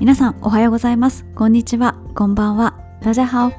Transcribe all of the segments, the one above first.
皆さんおはようございます。こんにちは。こんばんは。ダジャハオ。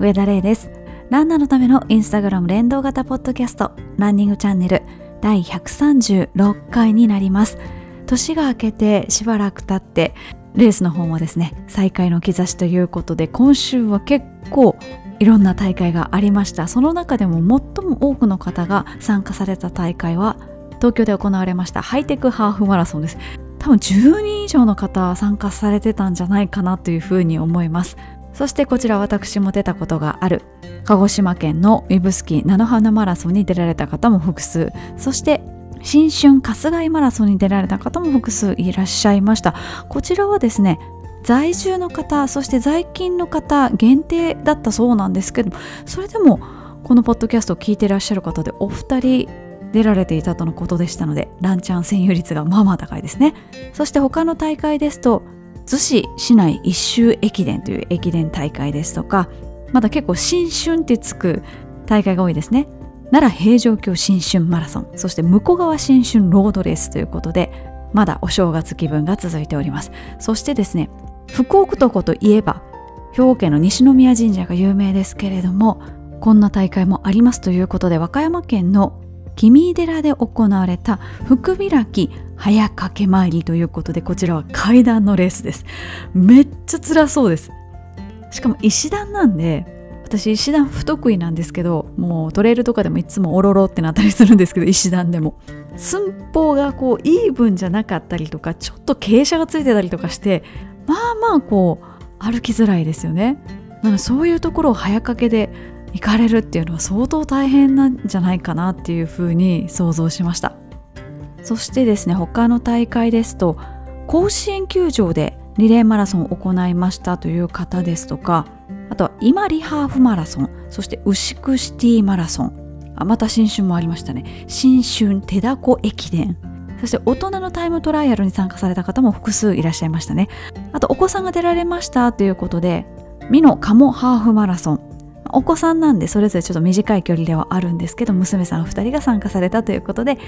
上田玲です。ランナーのためのインスタグラム連動型ポッドキャスト。ランニングチャンネル。第136回になります。年が明けてしばらく経ってレースの方もですね再開の兆しということで今週は結構いろんな大会がありました。その中でも最も多くの方が参加された大会は東京で行われましたハイテクハーフマラソンです。多分10人以上の方参加されてたんじゃないかなというふうに思います。そしてこちら私も出たことがある。鹿児島県のウィブスキー菜の花マラソンに出られた方も複数。そして新春春日井マラソンに出られた方も複数いらっしゃいました。こちらはですね在住の方そして在勤の方限定だったそうなんですけどそれでもこのポッドキャストを聞いてらっしゃる方でお二人出られていたとのことでしたのでランチャン占有率がまあまあ高いですね。そして他の大会ですと逗子市内一周駅伝という駅伝大会ですとかまだ結構新春ってつく大会が多いですね。奈良平城京新春マラソンそして向こう側新春ロードレースということでまだお正月気分が続いております。そしてですね福奥床といえば兵庫県の西宮神社が有名ですけれどもこんな大会もありますということで和歌山県の君井寺で行われた福開き早掛け参りということでこちらは階段のレースです。めっちゃ辛そうです。しかも石段なんで私石段不得意なんですけどもうトレイルとかでもいつもおろろってなったりするんですけど石段でも。寸法がこうイーブンじゃなかったりとかちょっと傾斜がついてたりとかしてまあまあこう歩きづらいですよね。なのでそういうところを早掛けで行かれるっていうのは相当大変なんじゃないかなっていうふうに想像しました。そしてですね他の大会ですと甲子園球場でリレーマラソンを行いましたという方ですとかあとは今リハーフマラソンそして牛久シティマラソンあまた新春もありましたね。新春手だこ駅伝。そして大人のタイムトライアルに参加された方も複数いらっしゃいましたね。あとお子さんが出られましたということで美濃鴨ハーフマラソン。お子さんなんでそれぞれちょっと短い距離ではあるんですけど娘さん2人が参加されたということで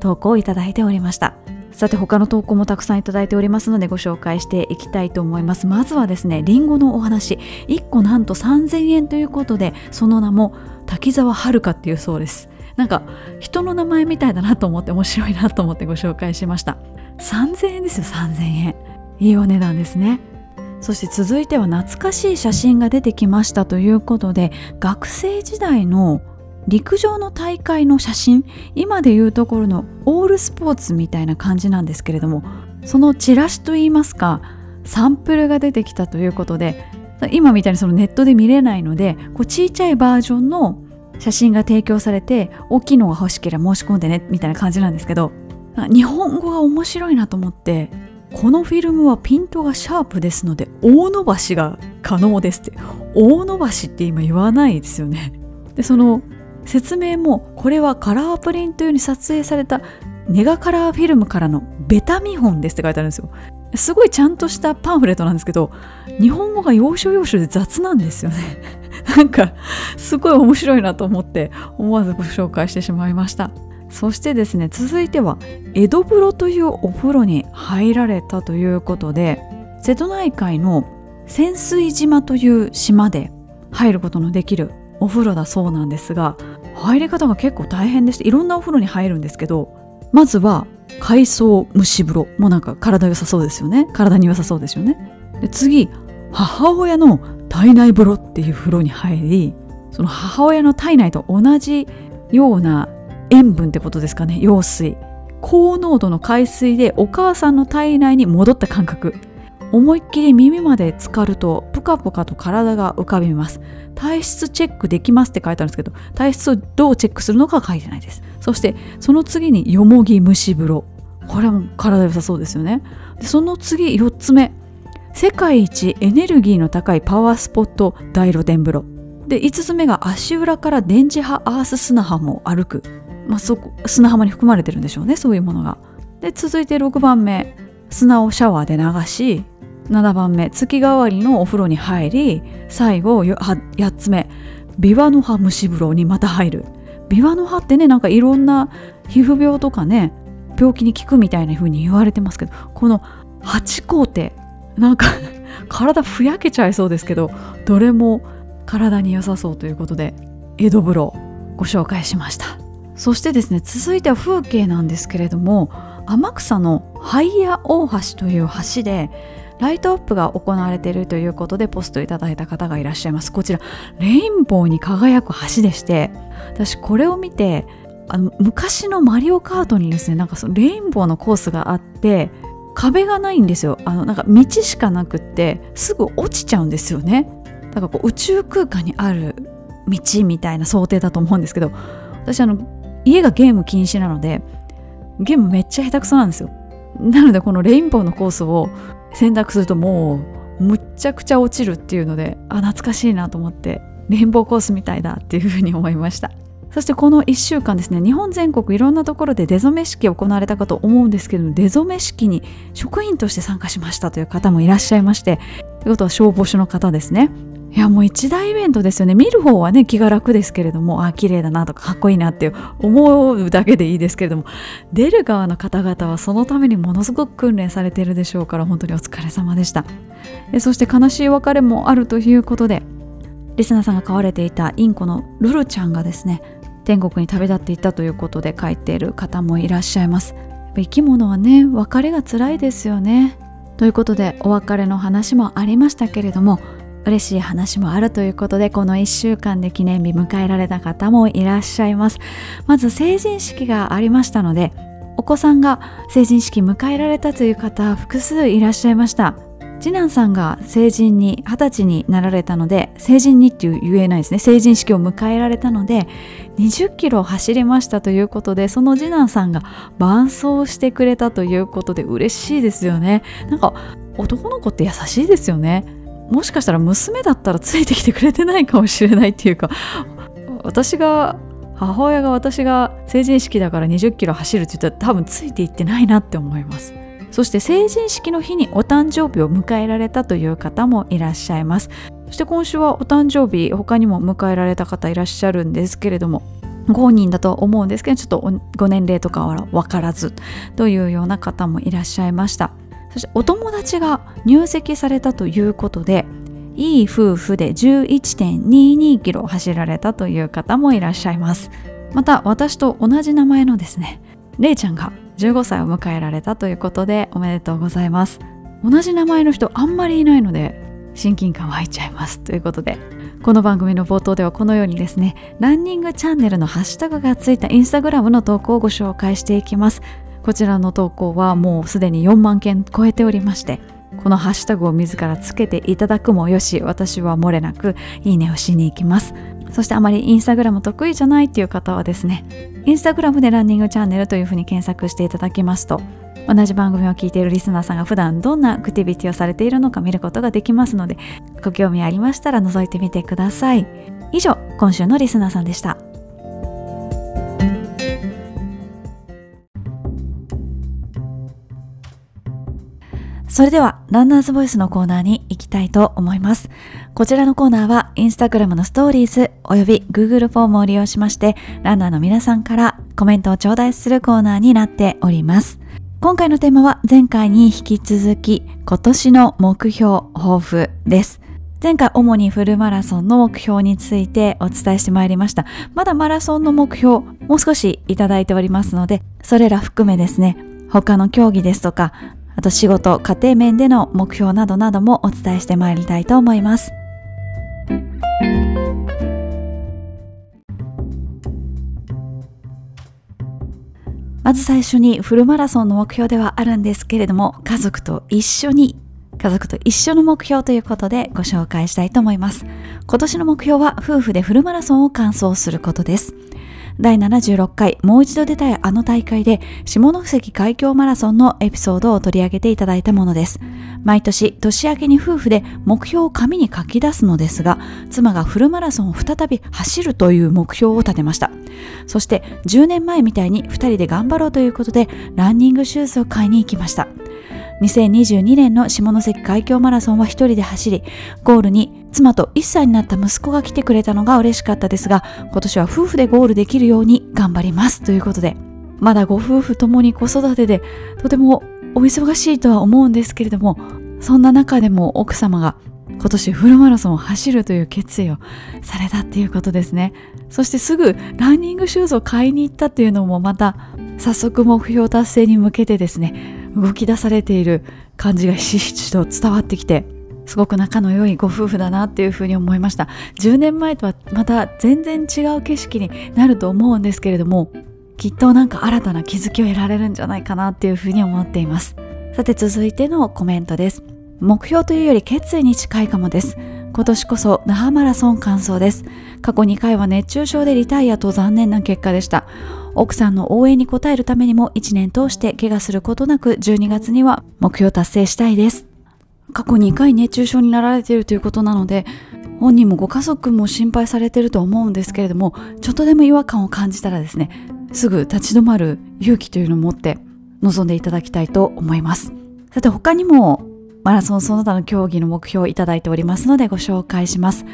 投稿をいただいておりました。さて他の投稿もたくさんいただいておりますのでご紹介していきたいと思います。まずはですねりんごのお話。1個なんと3000円ということでその名も滝沢遥っていうそうです。なんか人の名前みたいだなと思って面白いなと思ってご紹介しました。3000円ですよ3000円。いいお値段ですね。そして続いては懐かしい写真が出てきましたということで学生時代の陸上の大会の写真今でいうところのオールスポーツみたいな感じなんですけれどもそのチラシといいますかサンプルが出てきたということで今みたいにそのネットで見れないのでこう小さいバージョンの写真が提供されて大きいのが欲しければ申し込んでねみたいな感じなんですけど日本語が面白いなと思ってこのフィルムはピントがシャープですので大伸ばしが可能ですって。大伸ばしって今言わないですよね。でその説明もこれはカラープリント用に撮影されたネガカラーフィルムからのベタ見本ですって書いてあるんですよ。すごいちゃんとしたパンフレットなんですけど日本語が要所要所で雑なんですよね。なんかすごい面白いなと思って思わずご紹介してしまいました。そしてですね続いては江戸風呂というお風呂に入られたということで瀬戸内海の潜水島という島で入ることのできるお風呂だそうなんですが入り方が結構大変でしていろんなお風呂に入るんですけどまずは海藻蒸し風呂もうなんか体良さそうですよね。体に良さそうですよね。で次母親の体内風呂っていう風呂に入りその母親の体内と同じような塩分ってことですかね。羊水。高濃度の海水でお母さんの体内に戻った感覚。思いっきり耳まで浸かるとプカプカと体が浮かびます。体質チェックできますって書いてあるんですけど体質をどうチェックするのか書いてないです。そしてその次によもぎ蒸し風呂。これも体良さそうですよね。でその次4つ目。世界一エネルギーの高いパワースポット大露天風呂。で5つ目が足裏から電磁波アース砂浜を歩く、まあ、そこ砂浜に含まれてるんでしょうねそういうものが。で続いて6番目砂をシャワーで流し7番目月替わりのお風呂に入り最後8つ目ビワの葉蒸し風呂にまた入る。ビワの葉ってねなんかいろんな皮膚病とかね病気に効くみたいな風に言われてますけどこの8工程なんか 体ふやけちゃいそうですけどどれも体に良さそうということで江戸風呂ご紹介しました。そしてですね続いては風景なんですけれども天草のハイヤ大橋という橋でライトアップが行われているということでポストいただいた方がいらっしゃいます。こちらレインボーに輝く橋でして私これを見てあの昔のマリオカートにですねなんかそのレインボーのコースがあって壁がないんですよ。あのなんか道しかなくってすぐ落ちちゃうんですよね。だからこう宇宙空間にある道みたいな想定だと思うんですけど私あの家がゲーム禁止なのでゲームめっちゃ下手くそなんですよ。なのでこのレインボーのコースを選択するともうむっちゃくちゃ落ちるっていうのであ懐かしいなと思ってレインボーコースみたいだっていうふうに思いました。そしてこの1週間ですね日本全国いろんなところで出初め式行われたかと思うんですけど出初め式に職員として参加しましたという方もいらっしゃいましてということは消防署の方ですね。いやもう一大イベントですよね。見る方はね気が楽ですけれどもあ綺麗だなとかかっこいいなって思うだけでいいですけれども。出る側の方々はそのためにものすごく訓練されているでしょうから本当にお疲れ様でした。えそして悲しい別れもあるということでリスナーさんが飼われていたインコのルルちゃんがですね天国に旅立っていったということで書いている方もいらっしゃいます。生き物はね別れが辛いですよね。ということでお別れの話もありましたけれども嬉しい話もあるということでこの1週間で記念日迎えられた方もいらっしゃいます。まず成人式がありましたのでお子さんが成人式迎えられたという方複数いらっしゃいました。次男さんが成人に二十歳になられたので成人にっていう言えないですね。成人式を迎えられたので20キロ走りましたということでその次男さんが伴走してくれたということで嬉しいですよね。なんか男の子って優しいですよね。もしかしたら娘だったらついてきてくれてないかもしれないっていうか私が母親が私が成人式だから20キロ走るって言ったら多分ついていってないなって思います。そして成人式の日にお誕生日を迎えられたという方もいらっしゃいます。そして今週はお誕生日他にも迎えられた方いらっしゃるんですけれどもご本人だと思うんですけどちょっとご年齢とかは分からずというような方もいらっしゃいました。そしてお友達が入籍されたということでいい夫婦で11.22キロ走られたという方もいらっしゃいます。また私と同じ名前のですねれいちゃんが15歳を迎えられたということでおめでとうございます。同じ名前の人あんまりいないので親近感湧いちゃいますということでこの番組の冒頭ではこのようにですねランニングチャンネルのハッシュタグがついたインスタグラムの投稿をご紹介していきます。こちらの投稿はもうすでに4万件超えておりましてこのハッシュタグを自らつけていただくもよし私は漏れなくいいねをしに行きます。そしてあまりインスタグラム得意じゃないっていう方はですねインスタグラムでランニングチャンネルというふうに検索していただきますと同じ番組を聞いているリスナーさんが普段どんなアクティビティをされているのか見ることができますのでご興味ありましたら覗いてみてください。以上今週のリスナーさんでした。それでは、ランナーズボイスのコーナーに行きたいと思います。こちらのコーナーは、インスタグラムのストーリーズおよび Google フォームを利用しまして、ランナーの皆さんからコメントを頂戴するコーナーになっております。今回のテーマは前回に引き続き、今年の目標、抱負です。前回主にフルマラソンの目標についてお伝えしてまいりました。まだマラソンの目標、もう少しいただいておりますので、それら含めですね、他の競技ですとか、あと仕事、家庭面での目標などなどもお伝えしてまいりたいと思います。まず最初にフルマラソンの目標ではあるんですけれども、家族と一緒に家族と一緒の目標ということでご紹介したいと思います。今年の目標は夫婦でフルマラソンを完走することです。第76回もう一度出たいあの大会で下関海峡マラソンのエピソードを取り上げていただいたものです。毎年年明けに夫婦で目標を紙に書き出すのですが、妻がフルマラソンを再び走るという目標を立てました。そして10年前みたいに2人で頑張ろうということでランニングシューズを買いに行きました。2022年の下関海峡マラソンは一人で走り、ゴールに妻と1歳になった息子が来てくれたのが嬉しかったですが、今年は夫婦でゴールできるように頑張ります。ということで、まだご夫婦ともに子育てでとてもお忙しいとは思うんですけれども、そんな中でも奥様が今年フルマラソンを走るという決意をされたっていうことですね。そしてすぐランニングシューズを買いに行ったっていうのもまた早速目標達成に向けてですね動き出されている感じがひしひしと伝わってきてすごく仲の良いご夫婦だなっていうふうに思いました。10年前とはまた全然違う景色になると思うんですけれどもきっとなんか新たな気づきを得られるんじゃないかなっていうふうに思っています。さて続いてのコメントです。目標というより決意に近いかもです。今年こそ那覇マラソン完走です。過去2回は熱中症でリタイアと残念な結果でした。奥さんの応援に応えるためにも1年通して怪我することなく12月には目標達成したいです。過去2回熱中症になられているということなので本人もご家族も心配されていると思うんですけれどもちょっとでも違和感を感じたらですねすぐ立ち止まる勇気というのを持って臨んでいただきたいと思います。さて他にもマラソンその他の競技の目標をいただいておりますのでご紹介します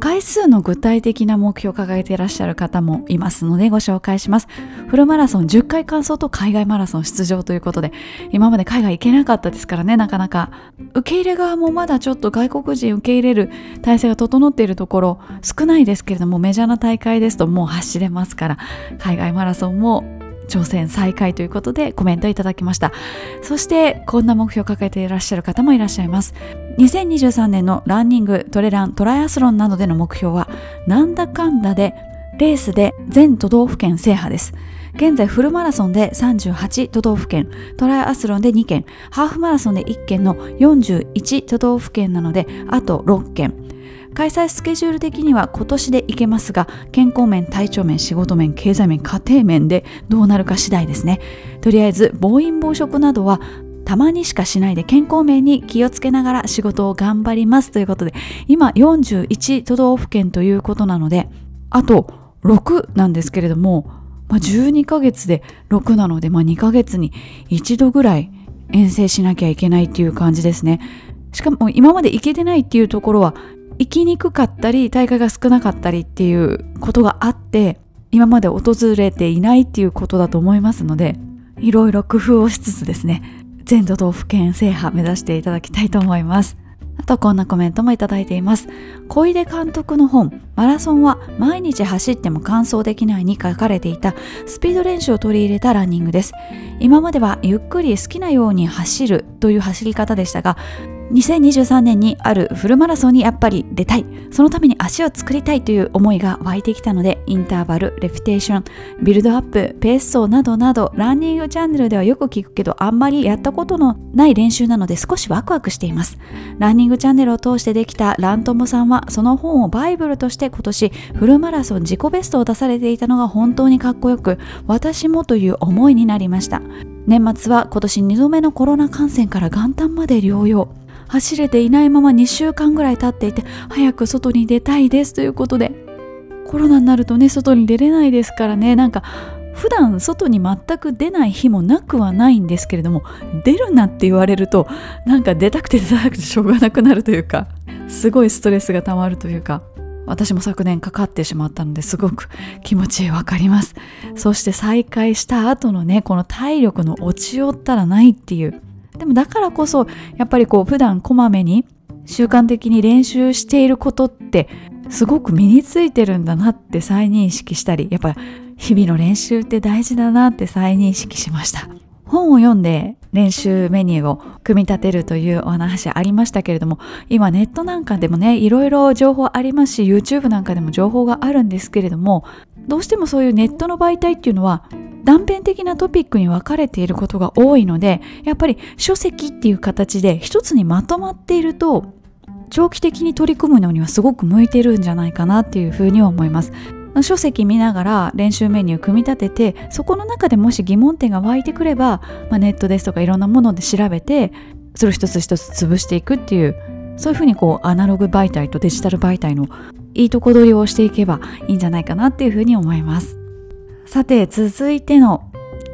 回数の具体的な目標を掲げていらっしゃる方もいますのでご紹介します。フルマラソン10回完走と海外マラソン出場ということで、今まで海外行けなかったですからね、なかなか。受け入れ側もまだちょっと外国人受け入れる体制が整っているところ少ないですけれども、メジャーな大会ですともう走れますから、海外マラソンも挑戦再開ということでコメントいただきました。そしてこんな目標を抱えていらっしゃる方もいらっしゃいます。2023年のランニングトレラントライアスロンなどでの目標はなんだかんだでレースで全都道府県制覇です。現在フルマラソンで38都道府県トライアスロンで2県ハーフマラソンで1県の41都道府県なのであと6県開催スケジュール的には今年でいけますが健康面体調面仕事面経済面家庭面でどうなるか次第ですね。とりあえず暴飲暴食などはたまにしかしないで健康面に気をつけながら仕事を頑張りますということで今41都道府県ということなのであと6なんですけれども、まあ、12ヶ月で6なので、まあ、2ヶ月に1度ぐらい遠征しなきゃいけないっていう感じですね。しかも今まで行けてないっていうところは行きにくかったり大会が少なかったりっていうことがあって今まで訪れていないっていうことだと思いますのでいろいろ工夫をしつつですね全都道府県制覇目指していただきたいと思います。あとこんなコメントもいただいています。小出監督の本マラソンは毎日走っても完走できないに書かれていたスピード練習を取り入れたランニングです。今まではゆっくり好きなように走るという走り方でしたが2023年にあるフルマラソンにやっぱり出たい。そのために足を作りたいという思いが湧いてきたのでインターバルレプテーションビルドアップペース走などなどランニングチャンネルではよく聞くけどあんまりやったことのない練習なので少しワクワクしています。ランニングチャンネルを通してできたラントモさんはその本をバイブルとして今年フルマラソン自己ベストを出されていたのが本当にかっこよく私もという思いになりました。年末は今年2度目のコロナ感染から元旦まで療養。走れていないまま2週間ぐらい経っていて早く外に出たいですということでコロナになるとね外に出れないですからね。なんか普段外に全く出ない日もなくはないんですけれども出るなって言われるとなんか出たくて出たくてしょうがなくなるというかすごいストレスがたまるというか私も昨年かかってしまったのですごく気持ちわかります。そして再開した後のねこの体力の落ちよったらないっていうでもだからこそやっぱりこう普段こまめに習慣的に練習していることってすごく身についてるんだなって再認識したりやっぱ日々の練習って大事だなって再認識しました。本を読んで練習メニューを組み立てるというお話ありましたけれども今ネットなんかでもねいろいろ情報ありますし YouTube なんかでも情報があるんですけれどもどうしてもそういうネットの媒体っていうのは断片的なトピックに分かれていることが多いのでやっぱり書籍っていう形で一つにまとまっていると長期的に取り組むのにはすごく向いてるんじゃないかなっていうふうには思います。書籍見ながら練習メニュー組み立ててそこの中でもし疑問点が湧いてくれば、まあ、ネットですとかいろんなもので調べてそれを一つ一つ潰していくっていうそういうふうにこうアナログ媒体とデジタル媒体のいいとこ取りをしていけばいいんじゃないかなっていうふうに思います。さて続いての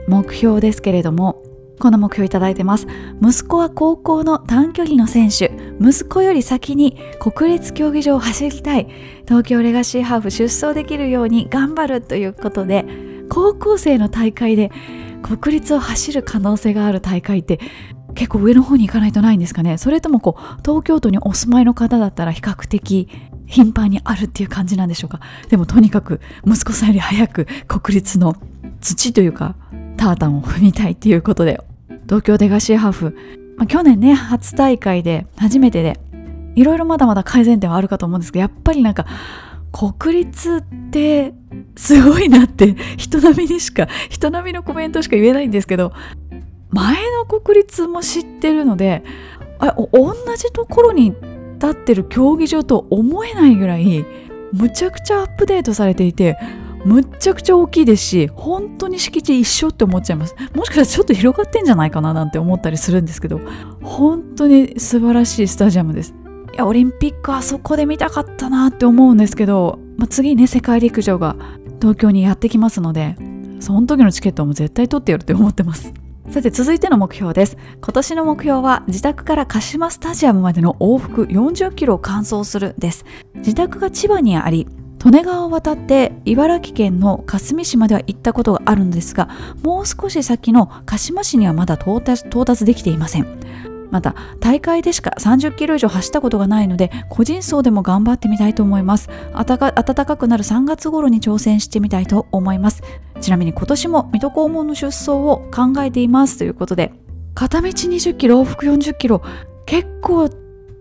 目標ですけれどもこの目標いただいてます。息子は高校の短距離の選手。息子より先に国立競技場を走りたい。東京レガシーハーフ出走できるように頑張るということで高校生の大会で国立を走る可能性がある大会って結構上の方に行かないとないんですかね。それともこう東京都にお住まいの方だったら比較的頻繁にあるっていう感じなんでしょうか。でもとにかく息子さんより早く国立の土というかタータンを踏みたいっていうことで東京デガシーハーフ、まあ、去年ね初大会で初めてでいろいろまだまだ改善点はあるかと思うんですけどやっぱりなんか国立ってすごいなって 人並みにしか人並みのコメントしか言えないんですけど前の国立も知ってるのであ同じところに立ってる競技場と思えないぐらいむちゃくちゃアップデートされていてむっちゃくちゃ大きいですし本当に敷地一緒って思っちゃいます。もしかしたらちょっと広がってんじゃないかななんて思ったりするんですけど本当に素晴らしいスタジアムです。いやオリンピックあそこで見たかったなって思うんですけど、まあ、次ね世界陸上が東京にやってきますのでその時のチケットも絶対取ってやるって思ってます。さて続いての目標です。今年の目標は自宅から鹿島スタジアムまでの往復40キロを完走するです。自宅が千葉にあり利根川を渡って茨城県のかすみ市までは行ったことがあるんですがもう少し先の鹿島市にはまだ到達到達できていません。また大会でしか30キロ以上走ったことがないので個人走でも頑張ってみたいと思います。暖かくなる3月頃に挑戦してみたいと思います。ちなみに今年も水戸黄門の出走を考えていますということで片道20キロ往復40キロ結構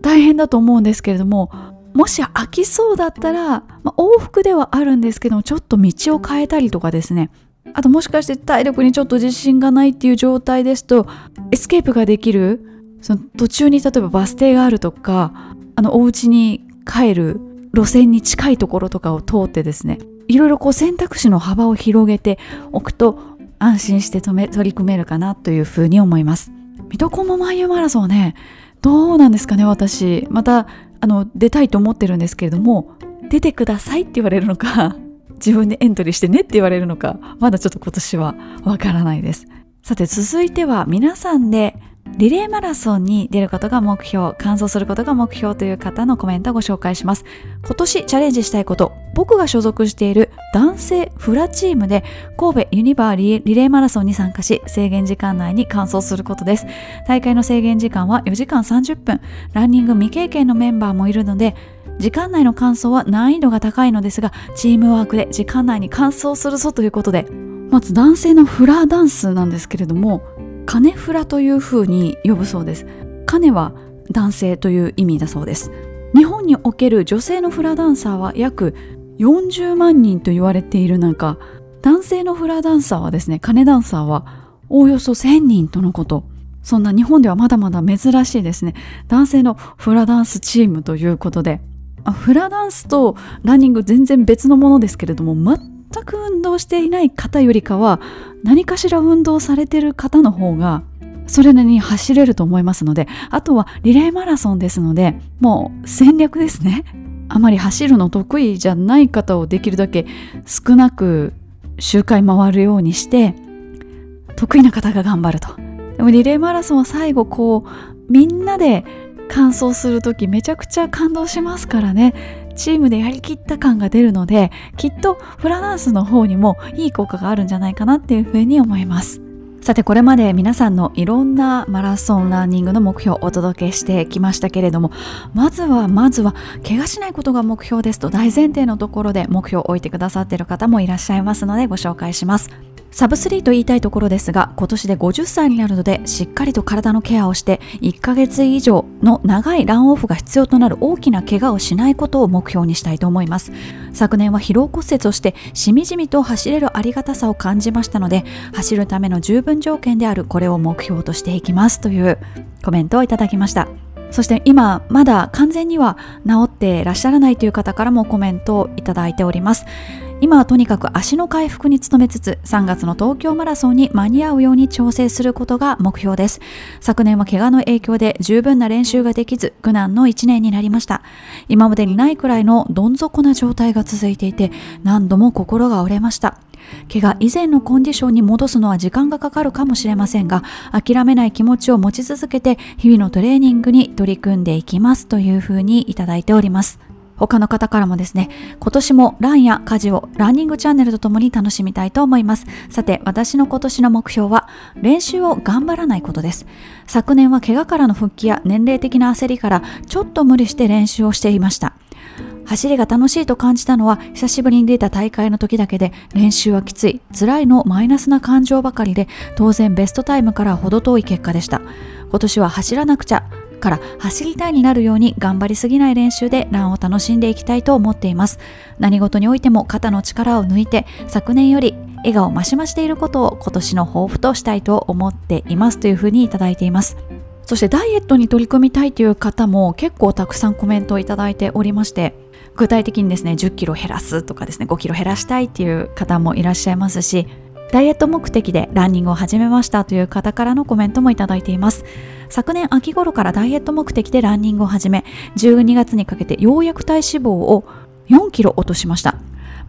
大変だと思うんですけれどももし飽きそうだったら、まあ、往復ではあるんですけどもちょっと道を変えたりとかですね。あともしかして体力にちょっと自信がないっていう状態ですとエスケープができるその途中に例えばバス停があるとかあのお家に帰る路線に近いところとかを通ってですねいろいろこう選択肢の幅を広げておくと安心して取り組めるかなというふうに思います。水戸黄門漫遊マラソンねどうなんですかね私。またあの出たいと思ってるんですけれども出てくださいって言われるのか 自分でエントリーしてねって言われるのかまだちょっと今年はわからないです。さて続いては皆さんでリレーマラソンに出ることが目標、完走することが目標という方のコメントをご紹介します。今年チャレンジしたいこと、僕が所属している男性フラチームで神戸ユニバーリレーマラソンに参加し、制限時間内に完走することです。大会の制限時間は4時間30分、ランニング未経験のメンバーもいるので、時間内の完走は難易度が高いのですが、チームワークで時間内に完走するぞということで、まず男性のフラダンスなんですけれども、金フラというふうに呼ぶそうです。金は男性という意味だそうです。日本における女性のフラダンサーは約40万人と言われている中男性のフラダンサーはですね金ダンサーはおおよそ1000人とのこと。そんな日本ではまだまだ珍しいですね。男性のフラダンスチームということで。フラダンスとランニング全然別のものですけれども全全く運動していない方よりかは何かしら運動されてる方の方がそれなりに走れると思いますのであとはリレーマラソンですのでもう戦略ですね。あまり走るの得意じゃない方をできるだけ少なく周回回るようにして得意な方が頑張ると。でもリレーマラソンは最後こうみんなで完走する時めちゃくちゃ感動しますからね。チームでやりきった感が出るのできっとフラダンスの方にもいい効果があるんじゃないかなっていうふうに思います。さてこれまで皆さんのいろんなマラソンランニングの目標をお届けしてきましたけれどもまずはまずは怪我しないことが目標ですと大前提のところで目標を置いてくださっている方もいらっしゃいますのでご紹介します。サブスリーと言いたいところですが今年で50歳になるのでしっかりと体のケアをして1ヶ月以上の長いランオフが必要となる大きな怪我をしないことを目標にしたいと思います。昨年は疲労骨折をしてしみじみと走れるありがたさを感じましたので走るための十分条件であるこれを目標としていきますというコメントをいただきました。そして今まだ完全には治っていらっしゃらないという方からもコメントをいただいております。今はとにかく足の回復に努めつつ3月の東京マラソンに間に合うように調整することが目標です。昨年は怪我の影響で十分な練習ができず苦難の1年になりました。今までにないくらいのどん底な状態が続いていて何度も心が折れました。怪我以前のコンディションに戻すのは時間がかかるかもしれませんが諦めない気持ちを持ち続けて日々のトレーニングに取り組んでいきますというふうにいただいております。他の方からもですね、今年もランや家事をランニングチャンネルとともに楽しみたいと思います。さて、私の今年の目標は、練習を頑張らないことです。昨年は怪我からの復帰や年齢的な焦りから、ちょっと無理して練習をしていました。走りが楽しいと感じたのは久しぶりに出た大会の時だけで練習はきつい辛いのマイナスな感情ばかりで当然ベストタイムから程遠い結果でした今年は走らなくちゃから走りたいになるように頑張りすぎない練習でランを楽しんでいきたいと思っています。何事においても肩の力を抜いて昨年より笑顔増し増していることを今年の抱負としたいと思っていますというふうにいただいています。そしてダイエットに取り組みたいという方も結構たくさんコメントをいただいておりまして具体的にですね10キロ減らすとかですね5キロ減らしたいっていう方もいらっしゃいますしダイエット目的でランニングを始めましたという方からのコメントもいただいています。昨年秋頃からダイエット目的でランニングを始め12月にかけてようやく体脂肪を4キロ落としました。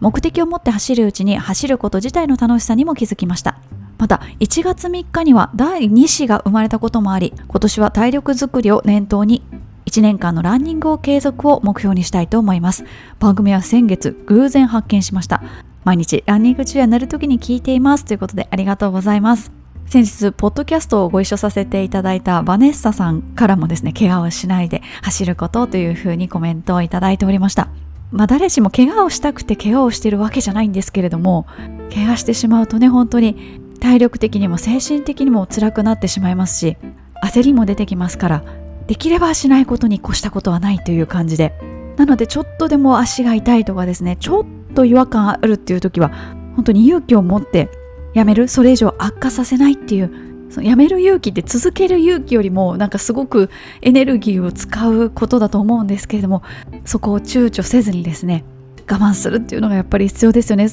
目的を持って走るうちに走ること自体の楽しさにも気づきました。また1月3日には第2子が生まれたこともあり今年は体力づくりを念頭に1年間のランニングを継続を目標にしたいと思います。番組は先月偶然発見しました。毎日ランニング中や寝る時に聞いていますということでありがとうございます先日、ポッドキャストをご一緒させていただいたバネッサさんからもですね、怪我をしないで走ることというふうにコメントをいただいておりました。まあ誰しも怪我をしたくて怪我をしているわけじゃないんですけれども、怪我してしまうとね、本当に体力的にも精神的にも辛くなってしまいますし、焦りも出てきますから、できればしないことに越したことはないという感じで、なのでちょっとでも足が痛いとかですね、ちょっと違和感あるっていう時は、本当に勇気を持ってやめるそれ以上悪化させないっていうそのやめる勇気って続ける勇気よりもなんかすごくエネルギーを使うことだと思うんですけれどもそこを躊躇せずにですね我慢するっていうのがやっぱり必要ですよね。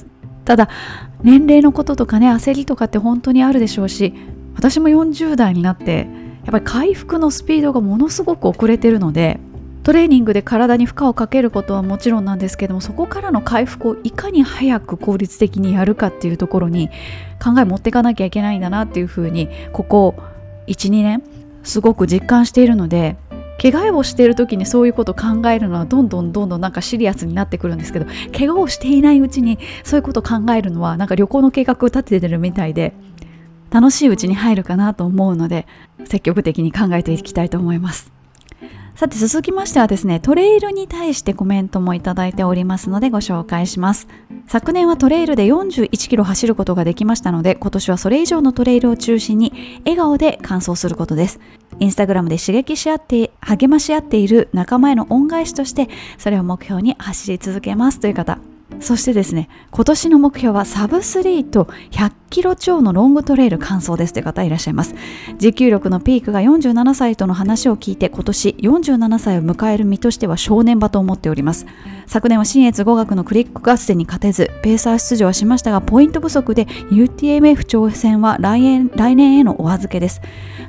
ただ年齢のこととかね焦りとかって本当にあるでしょうし私も40代になってやっぱり回復のスピードがものすごく遅れてるのでトレーニングで体に負荷をかけることはもちろんなんですけどもそこからの回復をいかに早く効率的にやるかっていうところに考え持っていかなきゃいけないんだなっていうふうにここ12年すごく実感しているので怪我をしている時にそういうことを考えるのはどんどんどんどんなんかシリアスになってくるんですけど怪我をしていないうちにそういうことを考えるのはなんか旅行の計画を立ててるみたいで楽しいうちに入るかなと思うので積極的に考えていきたいと思います。さて続きましてはですね、トレイルに対してコメントもいただいておりますのでご紹介します。昨年はトレイルで41キロ走ることができましたので、今年はそれ以上のトレイルを中心に笑顔で完走することです。インスタグラムで刺激し合って、励まし合っている仲間への恩返しとして、それを目標に走り続けますという方、そしてですね、今年の目標はサブ3と100キロ超のロングトレイル完走ですという方いらっしゃいます。持久力のピークが47歳との話を聞いて今年47歳を迎える身としては正念場と思っております。昨年は新越語学のクリック合戦に勝てず、ペーサー出場はしましたが、ポイント不足で UTMF 挑戦は来年来年へのお預けです。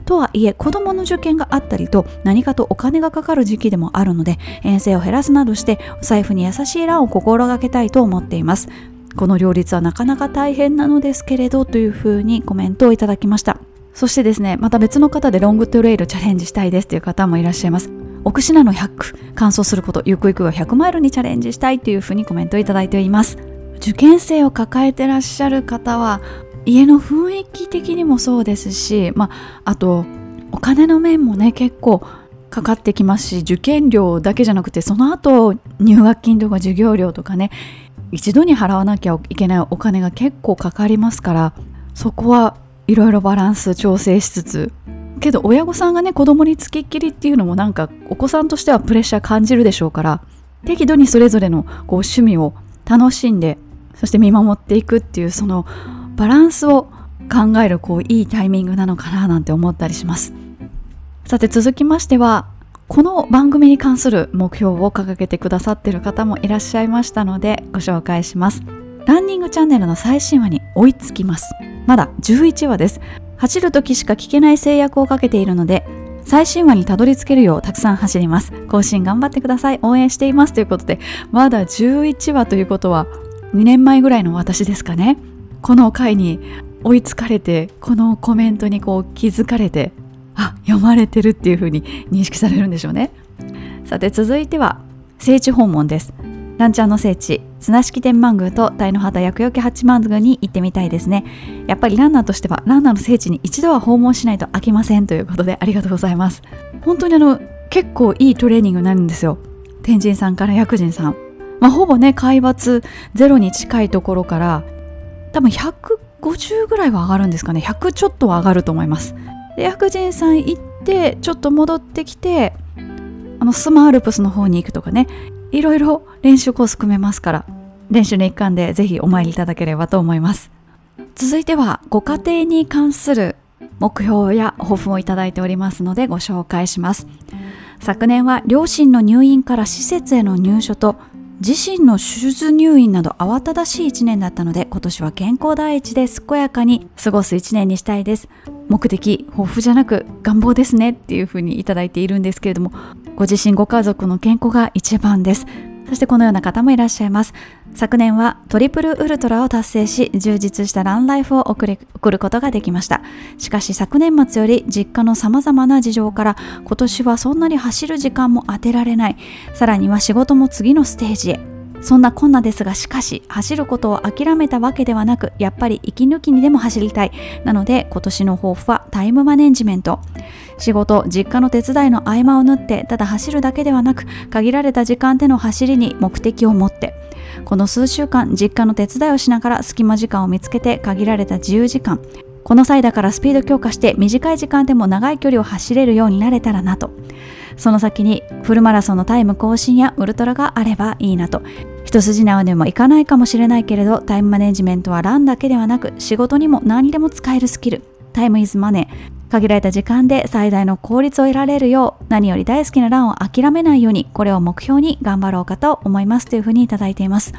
とはいえ、子供の受験があったりと何かとお金がかかる時期でもあるので、遠征を減らすなどしてお財布に優しい欄を心がけたいと思っています。この両立はなかなか大変なのですけれどというふうにコメントをいただきました。そしてですね、また別の方でロングトレイルチャレンジしたいですという方もいらっしゃいます。奥品の100区、完走すること、ゆくゆくは100マイルにチャレンジしたいというふうにコメントをいただいています。受験生を抱えてらっしゃる方は、家の雰囲気的にもそうですし、まあ、あと、お金の面もね、結構かかってきますし、受験料だけじゃなくて、その後、入学金とか授業料とかね、一度に払わなきゃいけないお金が結構かかりますからそこはいろいろバランス調整しつつ。けど親御さんがね子供につきっきりっていうのもなんかお子さんとしてはプレッシャー感じるでしょうから適度にそれぞれのこう趣味を楽しんでそして見守っていくっていうそのバランスを考えるこういいタイミングなのかななんて思ったりします。さて続きましてはこの番組に関する目標を掲げてくださっている方もいらっしゃいましたのでご紹介します。ランニングチャンネルの最新話に追いつきます。まだ11話です。走る時しか聞けない制約をかけているので最新話にたどり着けるようたくさん走ります。更新頑張ってください。応援しています。ということでまだ11話ということは2年前ぐらいの私ですかね。この回に追いつかれてこのコメントにこう気づかれてあ読まれてるっていう風に認識されるんでしょうね。さて続いては聖地訪問です。ランチャーの聖地綱敷天満宮と鯛の畑薬よけ八幡宮に行ってみたいですね。やっぱりランナーとしてはランナーの聖地に一度は訪問しないと飽きませんということでありがとうございます。本当にあの結構いいトレーニングになるんですよ。天神さんから薬神さん。まあ、ほぼね海抜ゼロに近いところから多分150ぐらいは上がるんですかね。100ちょっとは上がると思います。で薬神さん行ってちょっと戻ってきてあのスマアルプスの方に行くとかね。いろいろ練習コース組めますから練習の一環でぜひお参りいただければと思います。続いてはご家庭に関する目標や抱負をいただいておりますのでご紹介します。昨年は両親の入院から施設への入所と自身の手術入院など慌ただしい1年だったので今年は健康第一で健やかに過ごす1年にしたいです。目的抱負じゃなく願望ですねっていうふうにいただいているんですけれどもご自身ご家族の健康が一番です。そしてこのような方もいらっしゃいます。昨年はトリプルウルトラを達成し充実したランライフを送る送ることができました。しかし昨年末より実家の様々な事情から今年はそんなに走る時間も当てられない。さらには仕事も次のステージへ。そんなこんなですがしかし走ることを諦めたわけではなくやっぱり息抜きにでも走りたいなので今年の抱負はタイムマネジメント。仕事実家の手伝いの合間を縫ってただ走るだけではなく限られた時間での走りに目的を持って。この数週間実家の手伝いをしながら隙間時間を見つけて限られた自由時間。この際だからスピード強化して短い時間でも長い距離を走れるようになれたらなと。その先にフルマラソンのタイム更新やウルトラがあればいいなと。一筋縄でもいかないかもしれないけれどタイムマネジメントはランだけではなく仕事にも何にでも使えるスキル。タイムイズマネー。限られた時間で最大の効率を得られるよう何より大好きなランを諦めないようにこれを目標に頑張ろうかと思いますというふうにいただいています。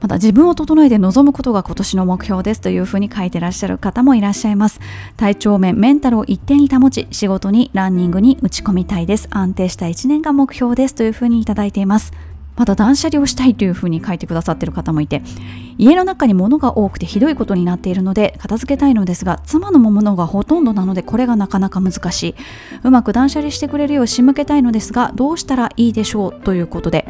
また自分を整えて臨むことが今年の目標ですというふうに書いてらっしゃる方もいらっしゃいます。体調面メンタルを一定に保ち仕事にランニングに打ち込みたいです。安定した1年が目標ですというふうにいただいています。また断捨離をしたいというふうに書いてくださっている方もいて家の中に物が多くてひどいことになっているので片付けたいのですが妻のものがほとんどなのでこれがなかなか難しい。うまく断捨離してくれるよう仕向けたいのですがどうしたらいいでしょうということで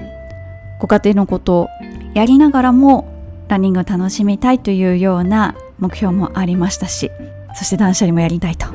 ご家庭のことやりながらもランニングを楽しみたいというような目標もありましたしそして断捨離もやりたいと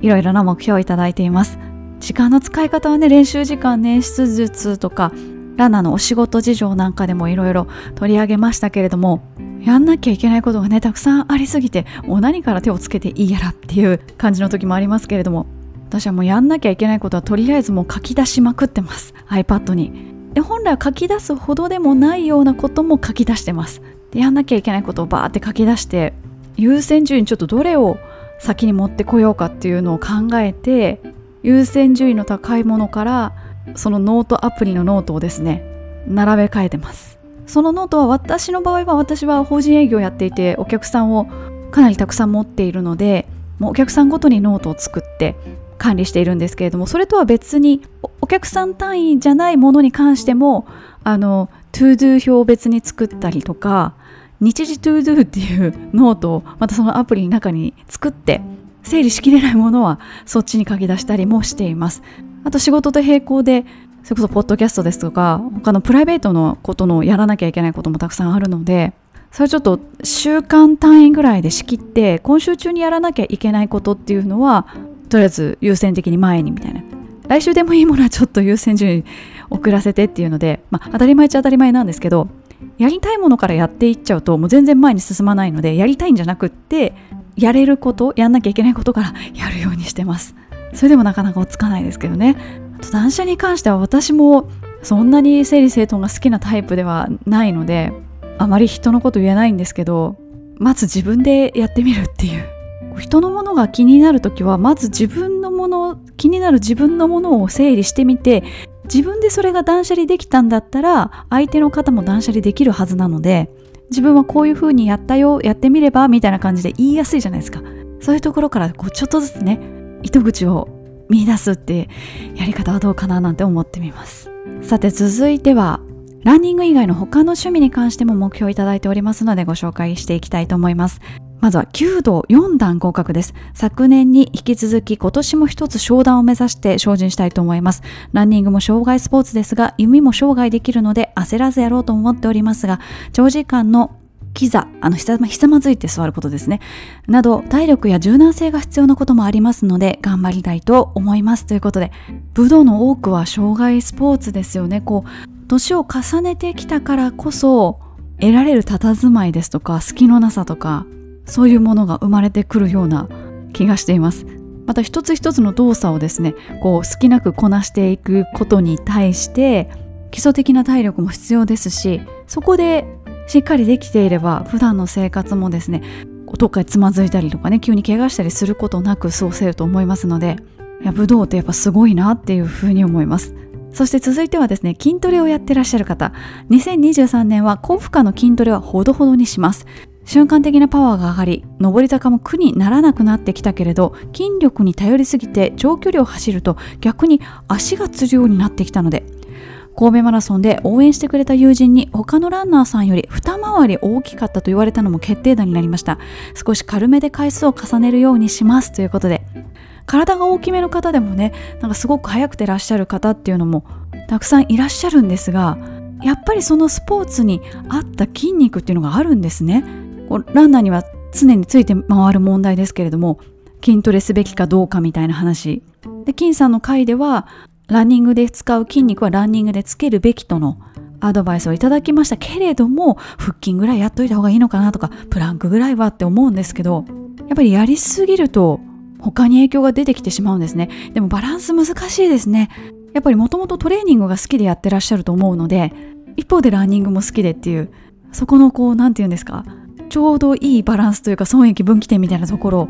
いろいろな目標をいただいています。時間の使い方はね練習時間捻出術とかランナーのお仕事事情なんかでもいろいろ取り上げましたけれどもやんなきゃいけないことがねたくさんありすぎてもう何から手をつけていいやらっていう感じの時もありますけれども私はもうやんなきゃいけないことはとりあえずもう書き出しまくってます。iPad に。で本来は書き出すほどでもないようなことも書き出してます。でやんなきゃいけないことをバーって書き出して優先順位ちょっとどれを先に持ってこようかっていうのを考えて優先順位の高いものからそのノートアプリのノートをですね並べ替えてます。そのノートは私の場合は私は法人営業をやっていてお客さんをかなりたくさん持っているのでもうお客さんごとにノートを作って管理しているんですけれどもそれとは別にお客さん単位じゃないものに関してもあのトゥードゥ表を別に作ったりとか日次トゥードゥっていうノートをまたそのアプリの中に作って整理しきれないものはそっちに書き出したりもしています。あと仕事と並行でそれこそポッドキャストですとか他のプライベートのことのやらなきゃいけないこともたくさんあるのでそれちょっと週間単位ぐらいで仕切って今週中にやらなきゃいけないことっていうのはとりあえず優先的に前にみたいな。来週でもいいものはちょっと優先順位遅らせてっていうので、まあ、当たり前っちゃ当たり前なんですけどやりたいものからやっていっちゃうともう全然前に進まないのでやりたいんじゃなくってやれることやんなきゃいけないことから やるようにしてます。それでもなかなか落ち着かないですけどね。あと断捨離に関しては私もそんなに整理整頓が好きなタイプではないのであまり人のこと言えないんですけどまず自分でやってみるっていう。人のものが気になる時はまず自分のもの気になる自分のものを整理してみて自分でそれが断捨離できたんだったら相手の方も断捨離できるはずなので自分はこういう風にやったよやってみればみたいな感じで言いやすいじゃないですか。そういうところからこうちょっとずつね糸口を見出すってやり方はどうかななんて思ってみます。さて続いてはランニング以外の他の趣味に関しても目標いただいておりますのでご紹介していきたいと思います。まずは弓道4段合格です。昨年に引き続き今年も一つ商談を目指して精進したいと思います。ランニングも障害スポーツですが、弓も障害できるので焦らずやろうと思っておりますが、長時間のキザ、あのひざひざまずいて座ることですね。など、体力や柔軟性が必要なこともありますので、頑張りたいと思います。ということで、武道の多くは障害スポーツですよね。こう、年を重ねてきたからこそ、得られる佇まいですとか、隙のなさとか、そういうものが生まれてくるような気がしています。また一つ一つの動作をですねこう好きなくこなしていくことに対して基礎的な体力も必要ですしそこでしっかりできていれば普段の生活もですねどっかでつまずいたりとかね急に怪我したりすることなく過ごせると思いますのでいや武道ってやっぱすごいなっていうふうに思います。そして続いてはですね筋トレをやってらっしゃる方。2023年は高負荷の筋トレはほどほどにします。瞬間的なパワーが上がり上り坂も苦にならなくなってきたけれど筋力に頼りすぎて長距離を走ると逆に足がつるようになってきたので神戸マラソンで応援してくれた友人に他のランナーさんより二回り大きかったと言われたのも決定打になりました。少し軽めで回数を重ねるようにしますということで体が大きめの方でもねなんかすごく速くてらっしゃる方っていうのもたくさんいらっしゃるんですがやっぱりそのスポーツに合った筋肉っていうのがあるんですね。ランナーには常について回る問題ですけれども筋トレすべきかどうかみたいな話。で金さんの回ではランニングで使う筋肉はランニングでつけるべきとのアドバイスをいただきましたけれども腹筋ぐらいやっといた方がいいのかなとかプランクぐらいはって思うんですけどやっぱりやりすぎると他に影響が出てきてしまうんですね。でもバランス難しいですね。やっぱりもともとトレーニングが好きでやってらっしゃると思うので一方でランニングも好きでっていうそこのこう何て言うんですかちょうどいいバランスというか損益分岐点みたいなところを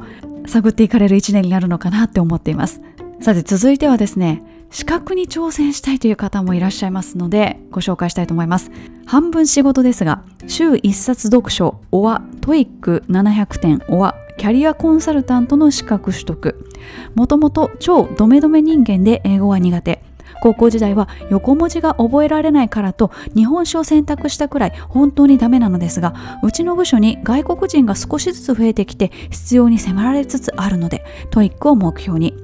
探っていかれる一年になるのかなって思っています。さて続いてはですね資格に挑戦したいという方もいらっしゃいますのでご紹介したいと思います。半分仕事ですが週1冊読書おは TOEIC 700点おはキャリアコンサルタントの資格取得。もともと超ドメドメ人間で英語は苦手。高校時代は横文字が覚えられないからと日本史を選択したくらい本当にダメなのですがうちの部署に外国人が少しずつ増えてきて必要に迫られつつあるので TOEIC を目標に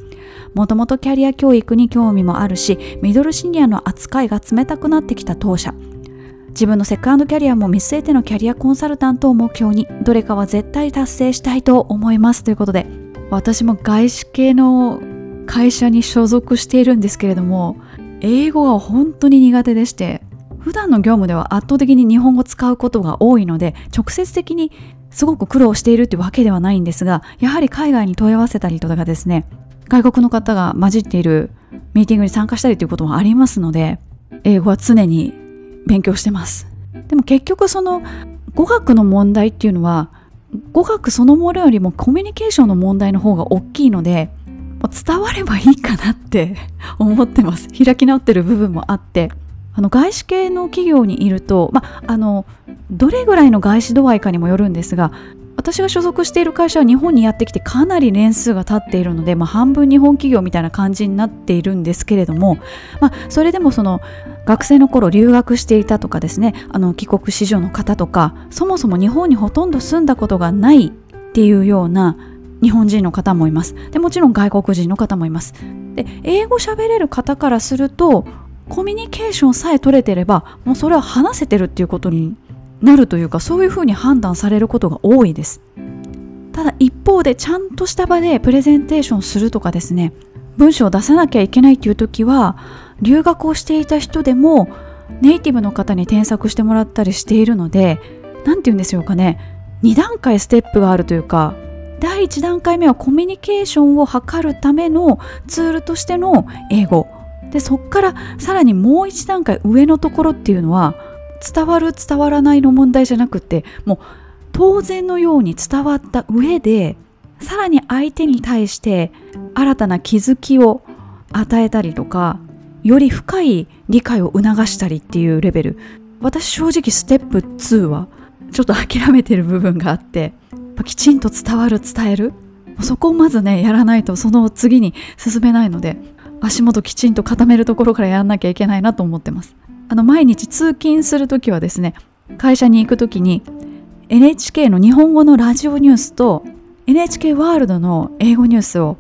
もともとキャリア教育に興味もあるしミドルシニアの扱いが冷たくなってきた当社。自分のセカンドキャリアも見据えてのキャリアコンサルタントを目標にどれかは絶対達成したいと思いますということで私も外資系の会社に所属しているんですけれども英語が本当に苦手でして普段の業務では圧倒的に日本語を使うことが多いので直接的にすごく苦労しているってわけではないんですがやはり海外に問い合わせたりとかですね外国の方が混じっているミーティングに参加したりということもありますので英語は常に勉強してます。でも結局その語学の問題っていうのは語学そのものよりもコミュニケーションの問題の方が大きいので伝わればいいかなって 思ってます。開き直ってる部分もあって。あの外資系の企業にいると、まあのどれぐらいの外資度合いかにもよるんですが私が所属している会社は日本にやってきてかなり年数が経っているので、まあ、半分日本企業みたいな感じになっているんですけれども、まあ、それでもその学生の頃留学していたとかですねあの帰国子女の方とかそもそも日本にほとんど住んだことがないっていうような日本人の方もいます。でもちろん外国人の方もいます。で英語喋れる方からするとコミュニケーションさえ取れてればもうそれは話せてるっていうことになるというかそういうふうに判断されることが多いです。ただ一方でちゃんとした場でプレゼンテーションするとかですね文章を出さなきゃいけないっていう時は留学をしていた人でもネイティブの方に添削してもらったりしているので何て言うんでしょうかね。2段階ステップがあるというか第1段階目はコミュニケーションを図るためのツールとしての英語。でそっからさらにもう1段階上のところっていうのは伝わる伝わらないの問題じゃなくてもう当然のように伝わった上でさらに相手に対して新たな気づきを与えたりとかより深い理解を促したりっていうレベル。私正直ステップ2はちょっと諦めてる部分があって。きちんと伝わる伝える。そこをまずねやらないとその次に進めないので足元きちんと固めるところからやらなきゃいけないなと思ってます。あの毎日通勤する時はですね会社に行く時に NHK の日本語のラジオニュースと NHK ワールドの英語ニュースを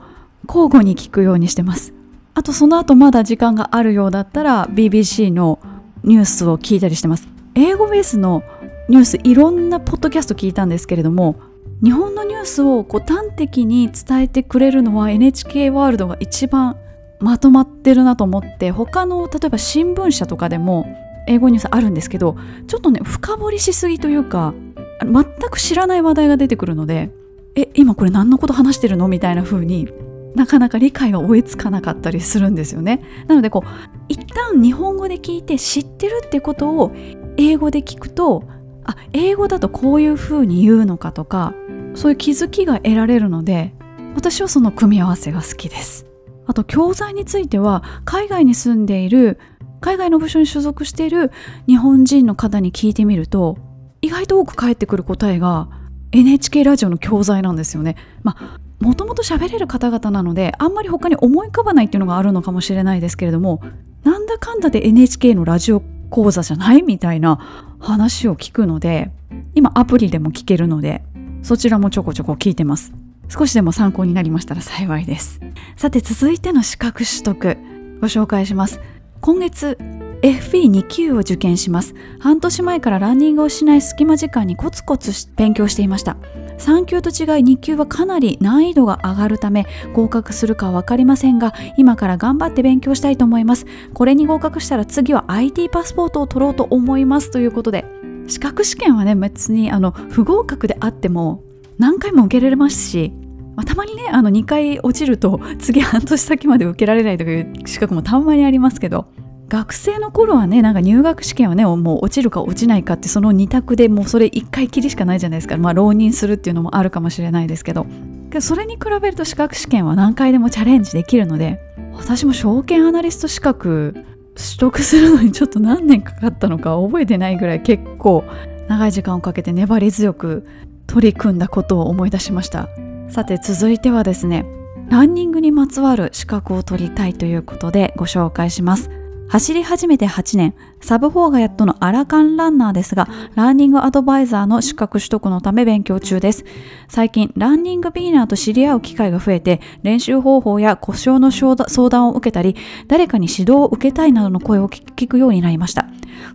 交互に聞くようにしてます。あとその後まだ時間があるようだったら BBC のニュースを聞いたりしてます。英語ベースのニュースいろんなポッドキャスト聞いたんですけれども日本のニュースをこう端的に伝えてくれるのは NHK ワールドが一番まとまってるなと思って他の例えば新聞社とかでも英語ニュースあるんですけどちょっとね深掘りしすぎというか全く知らない話題が出てくるのでえ今これ何のこと話してるのみたいな風になかなか理解が追いつかなかったりするんですよね。なのでこう一旦日本語で聞いて知ってるってことを英語で聞くとあ英語だとこういう風に言うのかとかそういう気づきが得られるので私はその組み合わせが好きですあと教材については海外に住んでいる海外の部署に所属している日本人の方に聞いてみると意外と多く返ってくる答えが NHK ラジオの教材なんですよね。まあもともと喋れる方々なのであんまり他に思い浮かばないっていうのがあるのかもしれないですけれどもなんだかんだで NHK のラジオ講座じゃないみたいな話を聞くので今アプリでも聞けるのでそちらもちょこちょこ聞いてます。少しでも参考になりましたら 幸いです。さて続いての資格取得ご紹介します。今月 FP2 級を受験します。半年前からランニングをしない隙間時間にコツコツ勉強していました。3級と違い2級はかなり難易度が上がるため合格するかは分かりませんが今から頑張って勉強したいと思います。これに合格したら次は IT パスポートを取ろうと思いますということで。資格試験はね別にあの不合格であっても何回も受けられますしまあ、たまにねあの2回落ちると次半年先まで受けられないという資格もたまにありますけど。学生の頃はねなんか入学試験はねもう落ちるか落ちないかってその2択でもうそれ1回きりしかないじゃないですか。まあ浪人するっていうのもあるかもしれないですけど。けどそれに比べると資格試験は何回でもチャレンジできるので私も証券アナリスト資格取得するのにちょっと何年かかったのか覚えてないぐらい結構長い時間をかけて粘り強く取り組んだことを思い出しました。さて続いてはですねランニングにまつわる資格を取りたいということでご紹介します。走り始めて8年、サブ4がやっとのアラカンランナーですが、ランニングアドバイザーの資格取得のため勉強中です。最近、ランニングビギナーと知り合う機会が増えて、練習方法や故障の相談を受けたり、誰かに指導を受けたいなどの声を聞くようになりました。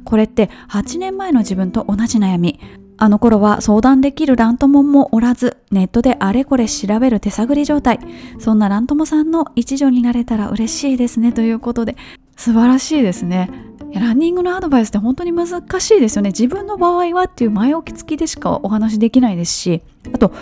これって8年前の自分と同じ悩み。あの頃は相談できるラントモンもおらず、ネットであれこれ調べる手探り状態。そんなラントモさんの一助になれたら嬉しいですねということで、素晴らしいですね。ランニングのアドバイスって本当に難しいですよね。自分の場合はっていう前置き付きでしかお話しできないですし。あと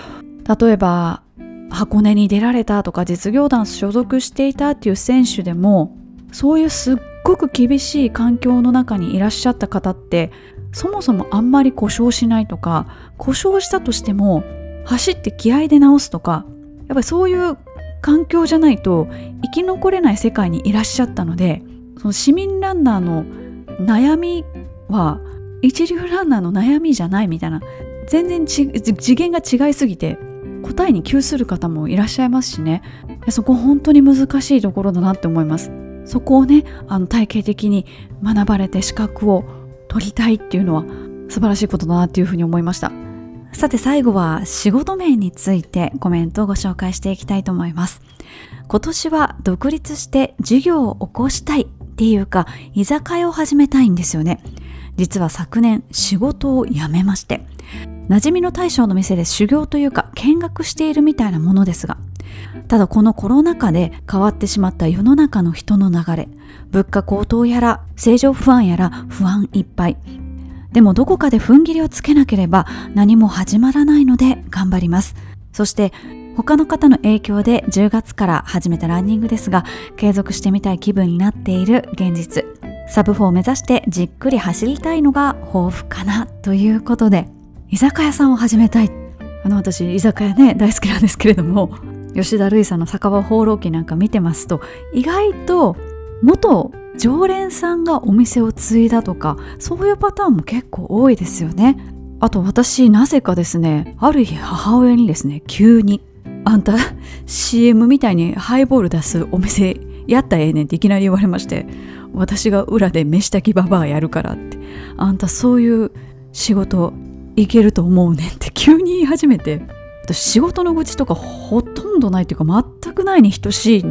例えば箱根に出られたとか実業団所属していたっていう選手でもそういうすっごく厳しい環境の中にいらっしゃった方ってそもそもあんまり故障しないとか故障したとしても走って気合で直すとかやっぱりそういう環境じゃないと生き残れない世界にいらっしゃったのでその市民ランナーの悩みは一流ランナーの悩みじゃないみたいな。全然次元が違いすぎて答えに窮する方もいらっしゃいますしね。そこ本当に難しいところだなって思います。そこをねあの体系的に学ばれて資格を取りたいっていうのは素晴らしいことだなっていうふうに思いました。さて最後は仕事面についてコメントをご紹介していきたいと思います。今年は独立して事業を起こしたいていうか居酒屋を始めたいんですよね。実は昨年仕事を辞めまして馴染みの大将の店で修行というか見学しているみたいなものですがただこのコロナ禍で変わってしまった世の中の人の流れ物価高騰やら正常不安やら不安いっぱい。でもどこかで踏ん切りをつけなければ何も始まらないので頑張ります。そして他の方の影響で10月から始めたランニングですが継続してみたい気分になっている現実。サブ4を目指してじっくり走りたいのが抱負かなということで。居酒屋さんを始めたい。あの私居酒屋ね大好きなんですけれども吉田類さんの酒場放浪記なんか見てますと意外と元常連さんがお店を継いだとかそういうパターンも結構多いですよね。あと私なぜかですねある日母親にですね急にあんた CM みたいにハイボール出すお店やったらええねんっていきなり言われまして私が裏で飯炊きババアやるからって。あんたそういう仕事いけると思うねんって急に言い始めて。私仕事の愚痴とかほとんどないっていうか全くないに等しい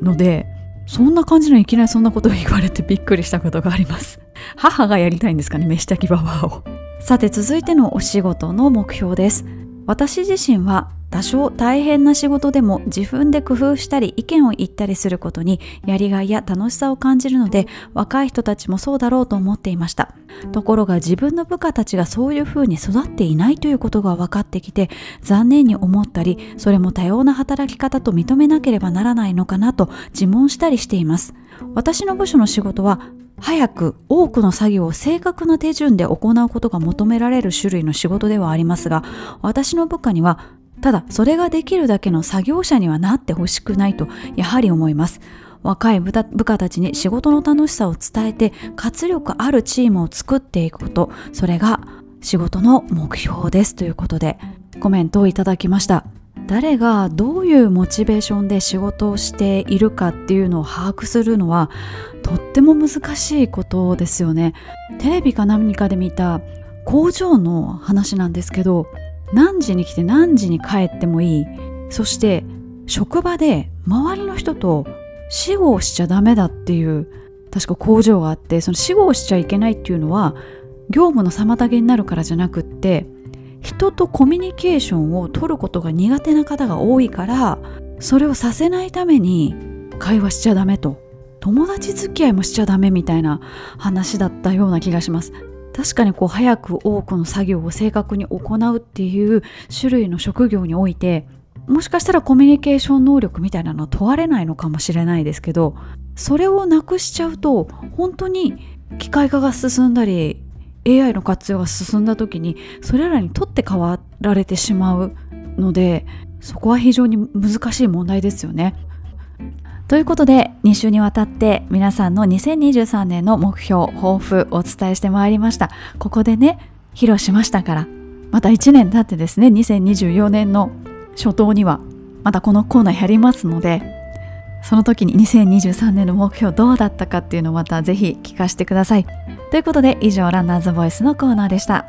のでそんな感じのいきなりそんなことを言われて びっくりしたことがあります。母がやりたいんですかね飯炊きババアを。さて続いてのお仕事の目標です。私自身は多少大変な仕事でも自分で工夫したり意見を言ったりすることにやりがいや楽しさを感じるので若い人たちもそうだろうと思っていました。ところが自分の部下たちがそういう風に育っていないということが分かってきて残念に思ったりそれも多様な働き方と認めなければならないのかなと自問したりしています。私の部署の仕事は早く多くの作業を正確な手順で行うことが求められる種類の仕事ではありますが私の部下にはただそれができるだけの作業者にはなってほしくないとやはり思います。若い部下たちに仕事の楽しさを伝えて活力あるチームを作っていくこと。それが仕事の目標ですということでコメントをいただきました。誰がどういうモチベーションで仕事をしているかっていうのを把握するのはとっても難しいことですよね。テレビか何かで見た工場の話なんですけど何時に来て何時に帰ってもいい。そして職場で周りの人と死後しちゃダメだっていう確か工場があってその死後しちゃいけないっていうのは業務の妨げになるからじゃなくって人とコミュニケーションを取ることが苦手な方が多いからそれをさせないために会話しちゃダメと。友達付き合いもしちゃダメみたいな話だったような気がします。確かにこう早く多くの作業を正確に行うっていう種類の職業においてもしかしたらコミュニケーション能力みたいなのは問われないのかもしれないですけどそれをなくしちゃうと本当に機械化が進んだり AI の活用が進んだ時にそれらにとって変わられてしまうのでそこは非常に難しい問題ですよね。ということで2週にわたって皆さんの2023年の目標抱負お伝えしてまいりました。ここでね披露しましたからまた1年経ってですね2024年の初頭にはまたこのコーナーやりますのでその時に2023年の目標どうだったかっていうのをまたぜひ聞かせてください。ということで以上ランナーズボイスのコーナーでした。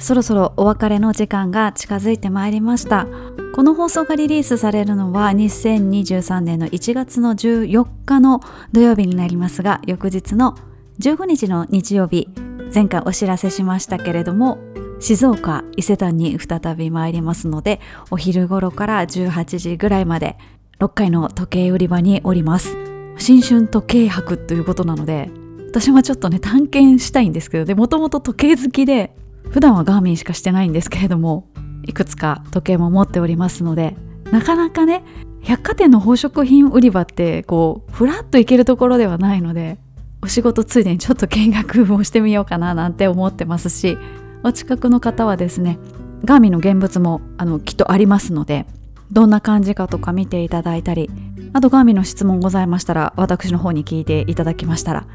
そろそろお別れの時間が近づいてまいりました。この放送がリリースされるのは2023年の1月の14日の土曜日になりますが翌日の15日の日曜日前回お知らせしましたけれども静岡伊勢丹に再び参りますのでお昼頃から18時ぐらいまで6階の時計売り場におります。新春時計博ということなので私はちょっとね探検したいんですけどでもともと時計好きで普段はガーミンしかしてないんですけれどもいくつか時計も持っておりますのでなかなかね百貨店の宝飾品売り場ってこうふらっと行けるところではないのでお仕事ついでにちょっと見学もしてみようかななんて思ってますしお近くの方はですねガーミンの現物もあのきっとありますのでどんな感じかとか見ていただいたりあとガーミンの質問ございましたら私の方に聞いていただきましたら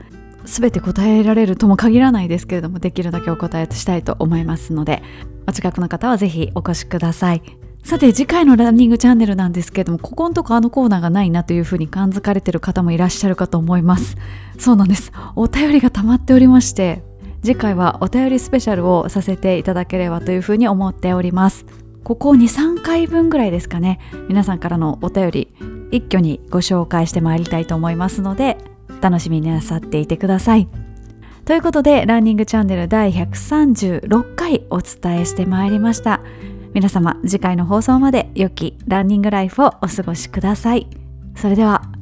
全て答えられるとも限らないですけれどもできるだけお答えしたいと思いますのでお近くの方はぜひお越しください。さて次回のランニングチャンネルなんですけれどもここのとこあのコーナーがないなというふうに感づかれてる方もいらっしゃるかと思います。そうなんです。お便りが溜まっておりまして次回はお便りスペシャルをさせていただければというふうに思っております。ここ23回分ぐらいですかね。皆さんからのお便り一挙にご紹介してまいりたいと思いますので楽しみになさっていてください。ということで、ランニングチャンネル第136回お伝えしてまいりました。皆様、次回の放送まで良きランニングライフをお過ごしください。それでは。